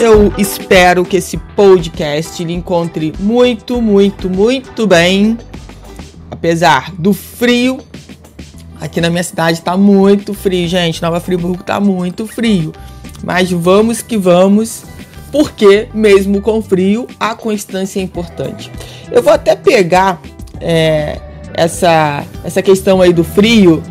Eu espero que esse podcast lhe encontre muito, muito, muito bem. Apesar do frio, aqui na minha cidade tá muito frio, gente. Nova Friburgo tá muito frio. Mas vamos que vamos, porque mesmo com frio, a constância é importante. Eu vou até pegar é, essa, essa questão aí do frio,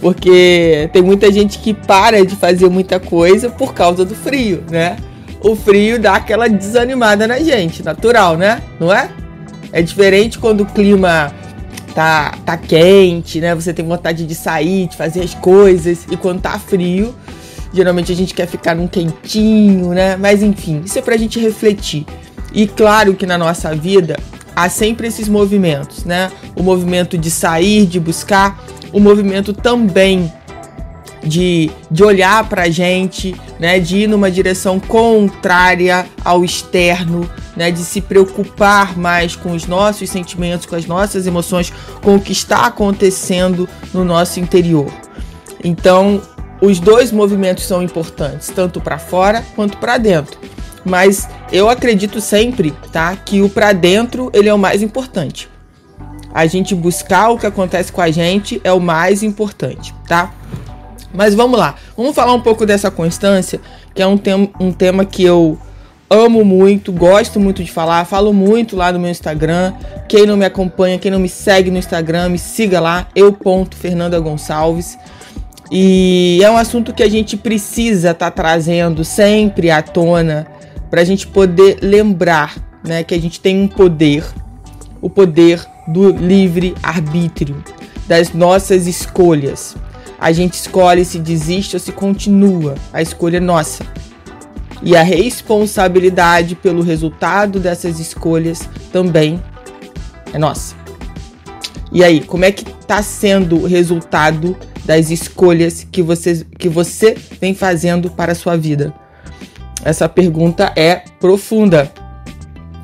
porque tem muita gente que para de fazer muita coisa por causa do frio, né? O frio dá aquela desanimada na gente, natural, né? Não é? É diferente quando o clima tá, tá quente, né? Você tem vontade de sair, de fazer as coisas, e quando tá frio, geralmente a gente quer ficar num quentinho, né? Mas enfim, isso é pra gente refletir. E claro que na nossa vida há sempre esses movimentos, né? O movimento de sair, de buscar, o movimento também de, de olhar para a gente, né, de ir numa direção contrária ao externo, né, de se preocupar mais com os nossos sentimentos, com as nossas emoções, com o que está acontecendo no nosso interior. Então, os dois movimentos são importantes, tanto para fora quanto para dentro. Mas eu acredito sempre, tá, que o para dentro ele é o mais importante. A gente buscar o que acontece com a gente é o mais importante, tá? Mas vamos lá, vamos falar um pouco dessa constância, que é um, tem um tema que eu amo muito, gosto muito de falar, falo muito lá no meu Instagram. Quem não me acompanha, quem não me segue no Instagram, me siga lá, eu ponto Fernanda Gonçalves. E é um assunto que a gente precisa estar tá trazendo sempre à tona para a gente poder lembrar, né, que a gente tem um poder, o poder do livre arbítrio, das nossas escolhas. A gente escolhe se desiste ou se continua. A escolha é nossa. E a responsabilidade pelo resultado dessas escolhas também é nossa. E aí, como é que está sendo o resultado das escolhas que você, que você vem fazendo para a sua vida? Essa pergunta é profunda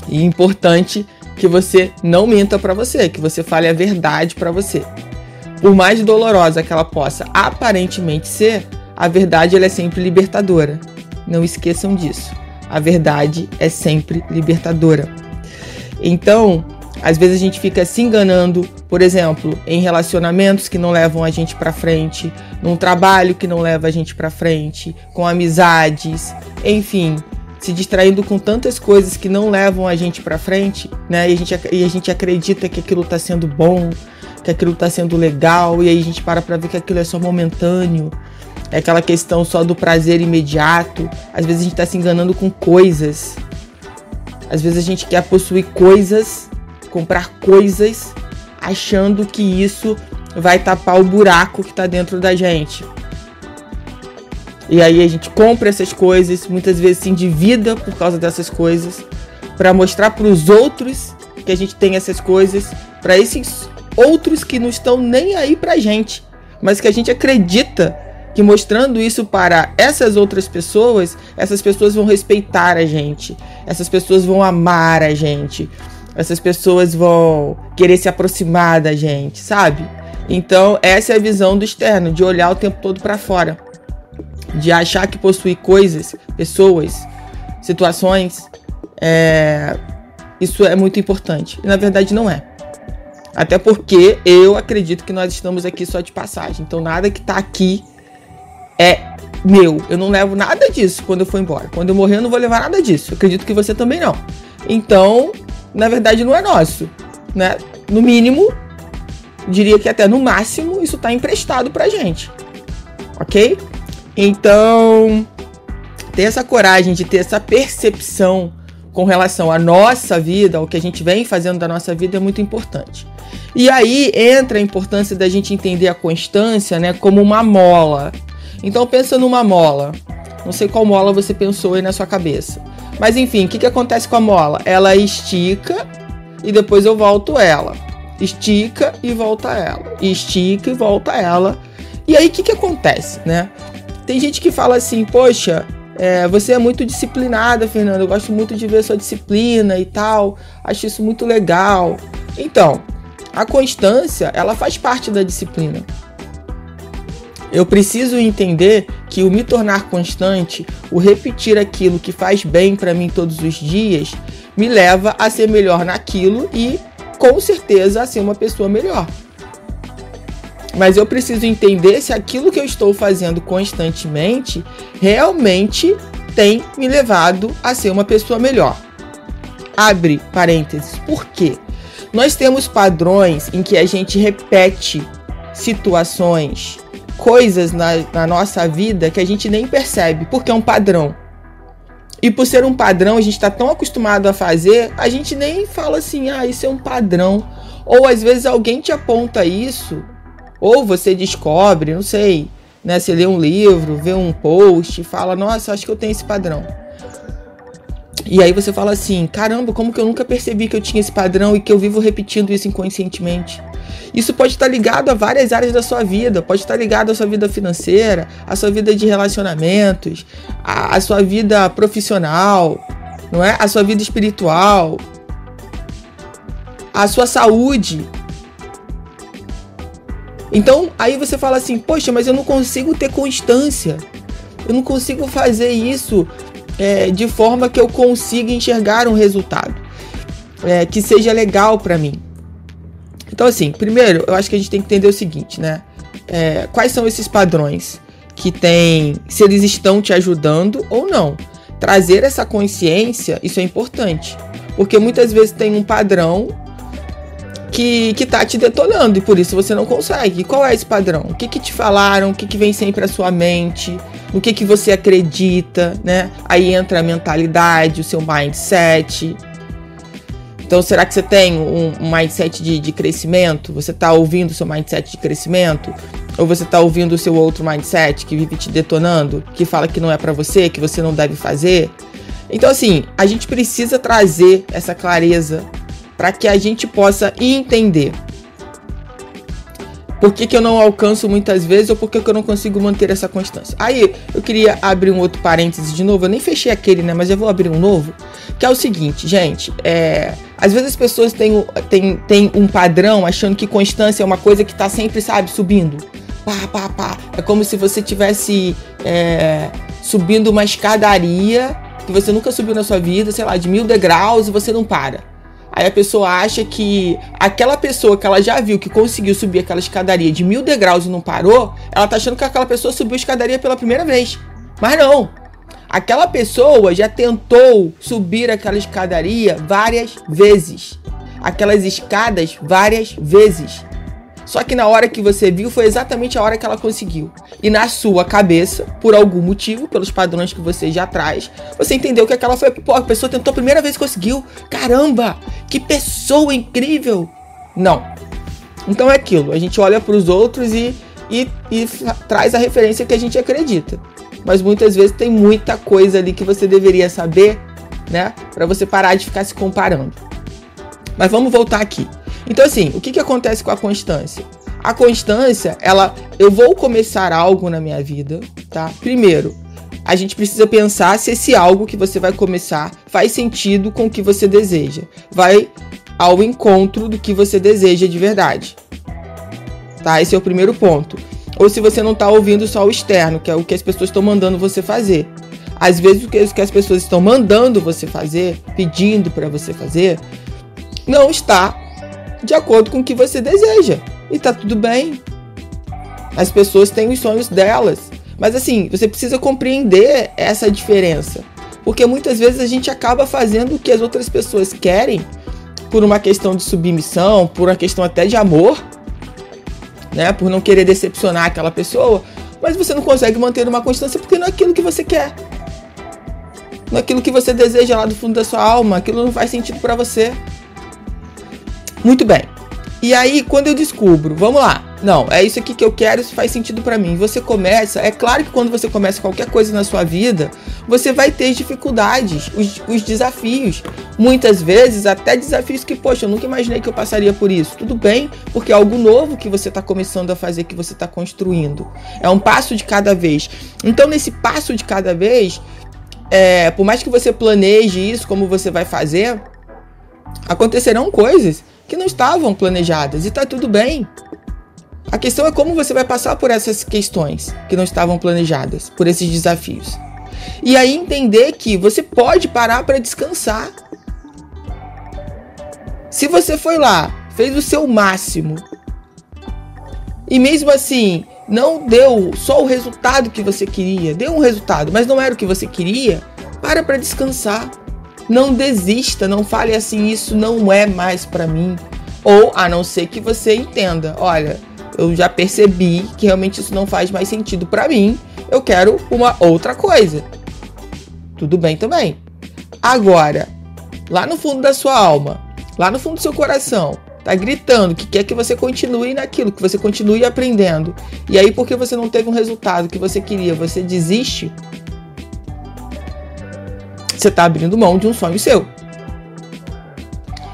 e importante que você não minta para você, que você fale a verdade para você. Por mais dolorosa que ela possa aparentemente ser, a verdade é sempre libertadora. Não esqueçam disso. A verdade é sempre libertadora. Então, às vezes a gente fica se enganando, por exemplo, em relacionamentos que não levam a gente para frente, num trabalho que não leva a gente para frente, com amizades, enfim, se distraindo com tantas coisas que não levam a gente para frente, né? E a gente, e a gente acredita que aquilo está sendo bom, que aquilo está sendo legal, e aí a gente para para ver que aquilo é só momentâneo. É aquela questão só do prazer imediato. Às vezes a gente está se enganando com coisas. Às vezes a gente quer possuir coisas, comprar coisas, achando que isso vai tapar o buraco que está dentro da gente. E aí a gente compra essas coisas, muitas vezes se endivida por causa dessas coisas, para mostrar para os outros que a gente tem essas coisas, para esses outros que não estão nem aí pra gente, mas que a gente acredita que mostrando isso para essas outras pessoas, essas pessoas vão respeitar a gente, essas pessoas vão amar a gente, essas pessoas vão querer se aproximar da gente, sabe? Então, essa é a visão do externo, de olhar o tempo todo para fora, de achar que possui coisas, pessoas, situações, é... isso é muito importante. E na verdade não é. Até porque eu acredito que nós estamos aqui só de passagem. Então nada que tá aqui é meu. Eu não levo nada disso quando eu for embora. Quando eu morrer, eu não vou levar nada disso. Eu acredito que você também não. Então, na verdade, não é nosso. Né? No mínimo, diria que até no máximo, isso está emprestado pra gente. Ok? Então, ter essa coragem de ter essa percepção com relação à nossa vida, ao que a gente vem fazendo da nossa vida, é muito importante. E aí entra a importância da gente entender a constância, né, como uma mola. Então pensa numa mola. Não sei qual mola você pensou aí na sua cabeça. Mas enfim, o que, que acontece com a mola? Ela estica e depois eu volto ela. Estica e volta ela. Estica e volta ela. E aí o que, que acontece, né? Tem gente que fala assim, poxa, é, você é muito disciplinada, Fernanda. Eu gosto muito de ver sua disciplina e tal. Acho isso muito legal. Então, a constância, ela faz parte da disciplina. Eu preciso entender que o me tornar constante, o repetir aquilo que faz bem para mim todos os dias, me leva a ser melhor naquilo e, com certeza, a ser uma pessoa melhor. Mas eu preciso entender se aquilo que eu estou fazendo constantemente realmente tem me levado a ser uma pessoa melhor. Abre parênteses. Por quê? Nós temos padrões em que a gente repete situações, coisas na, na nossa vida que a gente nem percebe, porque é um padrão. E por ser um padrão, a gente está tão acostumado a fazer, a gente nem fala assim, ah, isso é um padrão. Ou às vezes alguém te aponta isso, ou você descobre, não sei, né? Você lê um livro, vê um post, fala, nossa, acho que eu tenho esse padrão. E aí você fala assim: caramba, como que eu nunca percebi que eu tinha esse padrão e que eu vivo repetindo isso inconscientemente? Isso pode estar ligado a várias áreas da sua vida, pode estar ligado à sua vida financeira, à sua vida de relacionamentos, à, à sua vida profissional, não é? À sua vida espiritual, à sua saúde. Então, aí você fala assim: "Poxa, mas eu não consigo ter constância. Eu não consigo fazer isso é, de forma que eu consiga enxergar um resultado é, que seja legal para mim. Então, assim, primeiro, eu acho que a gente tem que entender o seguinte, né? É, quais são esses padrões que tem, se eles estão te ajudando ou não. Trazer essa consciência, isso é importante, porque muitas vezes tem um padrão que, que tá te detonando e por isso você não consegue. qual é esse padrão? O que, que te falaram? O que, que vem sempre à sua mente? No que, que você acredita, né? Aí entra a mentalidade, o seu mindset. Então, será que você tem um, um mindset de, de crescimento? Você está ouvindo o seu mindset de crescimento? Ou você está ouvindo o seu outro mindset que vive te detonando, que fala que não é para você, que você não deve fazer? Então, assim, a gente precisa trazer essa clareza para que a gente possa entender por que, que eu não alcanço muitas vezes ou por que, que eu não consigo manter essa constância. Aí eu queria abrir um outro parêntese de novo. Eu nem fechei aquele, né? Mas eu vou abrir um novo. Que é o seguinte, gente. É, às vezes as pessoas têm, têm, têm um padrão achando que constância é uma coisa que tá sempre, sabe, subindo. Pá, pá, pá. É como se você tivesse é, subindo uma escadaria que você nunca subiu na sua vida, sei lá, de mil degraus e você não para. Aí a pessoa acha que aquela pessoa que ela já viu que conseguiu subir aquela escadaria de mil degraus e não parou, ela tá achando que aquela pessoa subiu a escadaria pela primeira vez. Mas não. Aquela pessoa já tentou subir aquela escadaria várias vezes. Aquelas escadas várias vezes. Só que na hora que você viu foi exatamente a hora que ela conseguiu. E na sua cabeça, por algum motivo, pelos padrões que você já traz, você entendeu que aquela foi. Pô, a pessoa tentou a primeira vez e conseguiu. Caramba! Que pessoa incrível! Não. Então é aquilo. A gente olha para os outros e, e, e traz a referência que a gente acredita. Mas muitas vezes tem muita coisa ali que você deveria saber, né? Para você parar de ficar se comparando. Mas vamos voltar aqui. Então, assim, o que, que acontece com a constância? A constância, ela, eu vou começar algo na minha vida, tá? Primeiro, a gente precisa pensar se esse algo que você vai começar faz sentido com o que você deseja. Vai ao encontro do que você deseja de verdade. Tá? Esse é o primeiro ponto. Ou se você não está ouvindo só o externo, que é o que as pessoas estão mandando você fazer. Às vezes o que as pessoas estão mandando você fazer, pedindo para você fazer, não está de acordo com o que você deseja. E tá tudo bem. As pessoas têm os sonhos delas. Mas assim, você precisa compreender essa diferença. Porque muitas vezes a gente acaba fazendo o que as outras pessoas querem por uma questão de submissão, por uma questão até de amor, né? Por não querer decepcionar aquela pessoa, mas você não consegue manter uma constância porque não é aquilo que você quer. Não é aquilo que você deseja lá do fundo da sua alma, aquilo não faz sentido para você. Muito bem. E aí, quando eu descubro, vamos lá, não, é isso aqui que eu quero, isso faz sentido para mim. Você começa, é claro que quando você começa qualquer coisa na sua vida, você vai ter dificuldades, os, os desafios. Muitas vezes, até desafios que, poxa, eu nunca imaginei que eu passaria por isso. Tudo bem, porque é algo novo que você está começando a fazer, que você está construindo. É um passo de cada vez. Então, nesse passo de cada vez, é, por mais que você planeje isso, como você vai fazer, acontecerão coisas que não estavam planejadas e tá tudo bem. A questão é como você vai passar por essas questões que não estavam planejadas, por esses desafios. E aí entender que você pode parar para descansar. Se você foi lá, fez o seu máximo, e mesmo assim não deu só o resultado que você queria, deu um resultado, mas não era o que você queria, para para descansar. Não desista, não fale assim, isso não é mais para mim. Ou a não ser que você entenda, olha, eu já percebi que realmente isso não faz mais sentido para mim. Eu quero uma outra coisa. Tudo bem também. Agora, lá no fundo da sua alma, lá no fundo do seu coração, tá gritando que quer que você continue naquilo, que você continue aprendendo. E aí, porque você não teve um resultado que você queria, você desiste. Você tá abrindo mão de um sonho seu.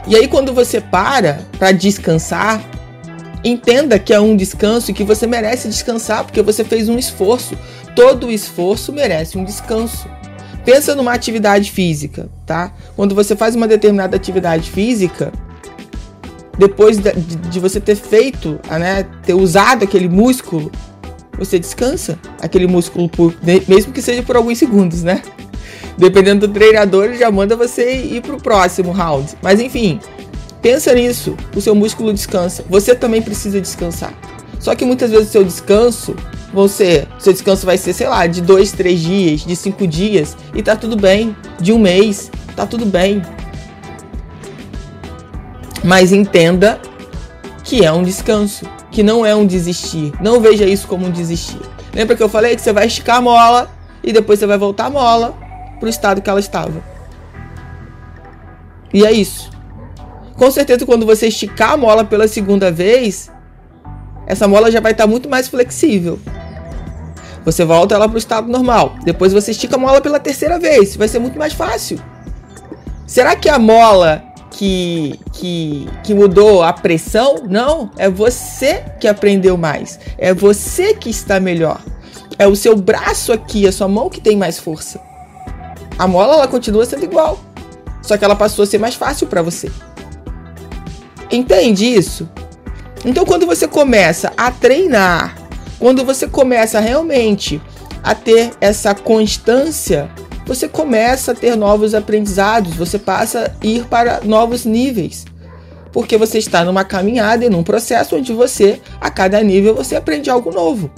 E aí, quando você para para descansar, Entenda que é um descanso e que você merece descansar porque você fez um esforço. Todo esforço merece um descanso. Pensa numa atividade física, tá? Quando você faz uma determinada atividade física, depois de, de você ter feito, né, ter usado aquele músculo, você descansa aquele músculo por, mesmo que seja por alguns segundos, né? Dependendo do treinador, ele já manda você ir pro próximo round. Mas enfim, Pensa nisso, o seu músculo descansa. Você também precisa descansar. Só que muitas vezes o seu descanso, seu descanso vai ser, sei lá, de dois, três dias, de cinco dias, e tá tudo bem. De um mês, tá tudo bem. Mas entenda que é um descanso, que não é um desistir. Não veja isso como um desistir. Lembra que eu falei que você vai esticar a mola e depois você vai voltar a mola pro estado que ela estava. E é isso. Com certeza, quando você esticar a mola pela segunda vez, essa mola já vai estar muito mais flexível. Você volta ela para o estado normal. Depois você estica a mola pela terceira vez. Vai ser muito mais fácil. Será que a mola que, que, que mudou a pressão? Não. É você que aprendeu mais. É você que está melhor. É o seu braço aqui, a sua mão que tem mais força. A mola ela continua sendo igual. Só que ela passou a ser mais fácil para você. Entende isso? Então, quando você começa a treinar, quando você começa realmente a ter essa constância, você começa a ter novos aprendizados, você passa a ir para novos níveis. Porque você está numa caminhada e num processo onde você, a cada nível, você aprende algo novo.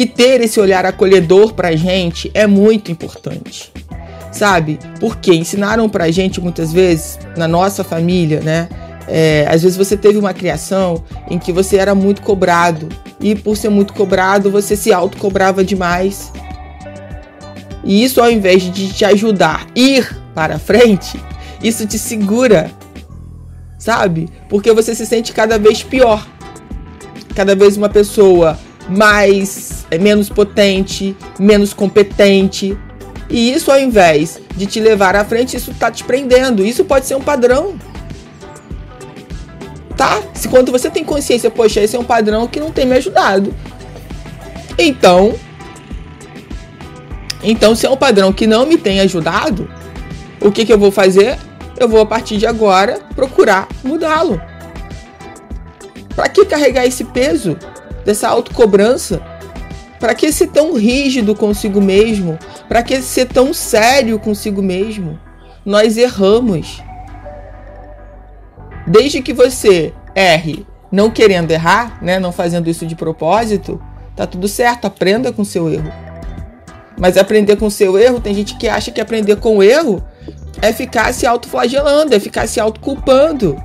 E ter esse olhar acolhedor para a gente é muito importante sabe? Porque ensinaram pra gente muitas vezes, na nossa família, né? É, às vezes você teve uma criação em que você era muito cobrado e por ser muito cobrado você se autocobrava demais. E isso ao invés de te ajudar a ir para frente, isso te segura, sabe? Porque você se sente cada vez pior. Cada vez uma pessoa mais é, menos potente, menos competente, e isso, ao invés de te levar à frente, isso tá te prendendo. Isso pode ser um padrão. Tá? Se quando você tem consciência, poxa, esse é um padrão que não tem me ajudado. Então, então se é um padrão que não me tem ajudado, o que, que eu vou fazer? Eu vou a partir de agora procurar mudá-lo. Para que carregar esse peso dessa autocobrança? Para que ser tão rígido consigo mesmo? Para que ser tão sério consigo mesmo? Nós erramos. Desde que você erre não querendo errar, né, não fazendo isso de propósito, tá tudo certo, aprenda com seu erro. Mas aprender com seu erro, tem gente que acha que aprender com erro é ficar se autoflagelando, é ficar se autoculpando.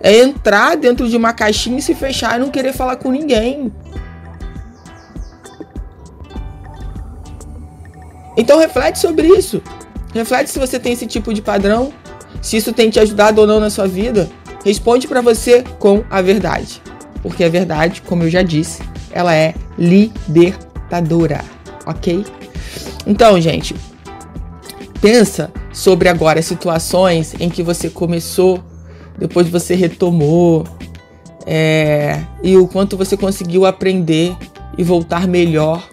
É entrar dentro de uma caixinha e se fechar e não querer falar com ninguém. Então reflete sobre isso. Reflete se você tem esse tipo de padrão, se isso tem te ajudado ou não na sua vida. responde para você com a verdade. Porque a verdade, como eu já disse, ela é libertadora, ok? Então, gente, pensa sobre agora situações em que você começou, depois você retomou, é, e o quanto você conseguiu aprender e voltar melhor.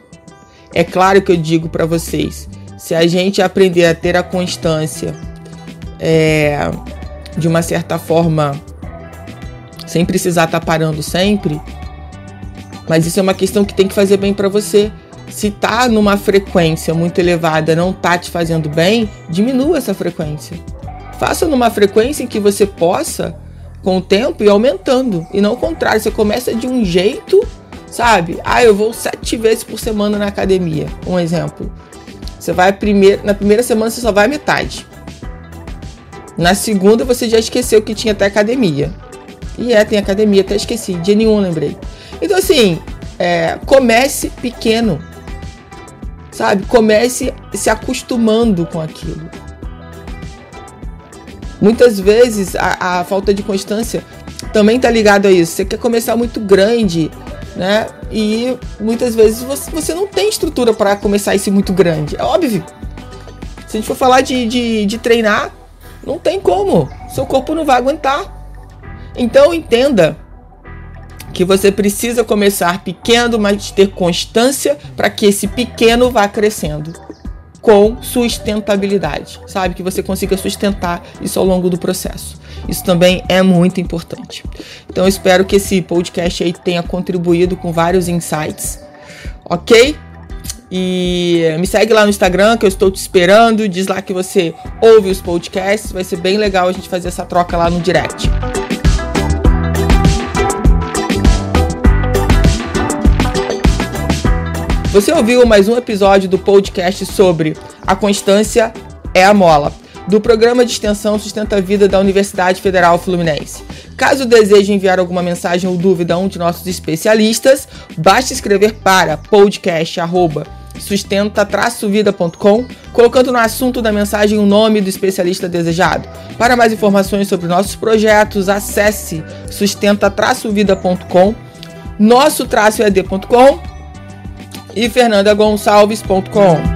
É claro que eu digo para vocês, se a gente aprender a ter a constância é, de uma certa forma, sem precisar estar tá parando sempre, mas isso é uma questão que tem que fazer bem para você. Se tá numa frequência muito elevada, não tá te fazendo bem, diminua essa frequência. Faça numa frequência em que você possa, com o tempo, ir aumentando. E não o contrário, você começa de um jeito, sabe? Ah, eu vou sete vezes por semana na academia. Um exemplo. Você vai primeiro, na primeira semana você só vai metade. Na segunda você já esqueceu que tinha até academia. E é, tem academia, até esqueci, dia nenhum lembrei. Então assim, é, comece pequeno. Sabe? Comece se acostumando com aquilo. Muitas vezes a, a falta de constância também tá ligado a isso. Você quer começar muito grande, né? E muitas vezes você, você não tem estrutura para começar esse muito grande. É óbvio. Se a gente for falar de, de, de treinar, não tem como. Seu corpo não vai aguentar. Então entenda que você precisa começar pequeno, mas ter constância para que esse pequeno vá crescendo com sustentabilidade, sabe? Que você consiga sustentar isso ao longo do processo. Isso também é muito importante. Então espero que esse podcast aí tenha contribuído com vários insights, ok? E me segue lá no Instagram que eu estou te esperando. Diz lá que você ouve os podcasts. Vai ser bem legal a gente fazer essa troca lá no direct. Você ouviu mais um episódio do podcast sobre A Constância é a Mola, do programa de extensão Sustenta a Vida da Universidade Federal Fluminense. Caso deseje enviar alguma mensagem ou dúvida a um de nossos especialistas, basta escrever para podcast@sustenta-vida.com, colocando no assunto da mensagem o nome do especialista desejado. Para mais informações sobre nossos projetos, acesse sustenta-vida.com, nosso-ed.com e fernandagonçalves.com.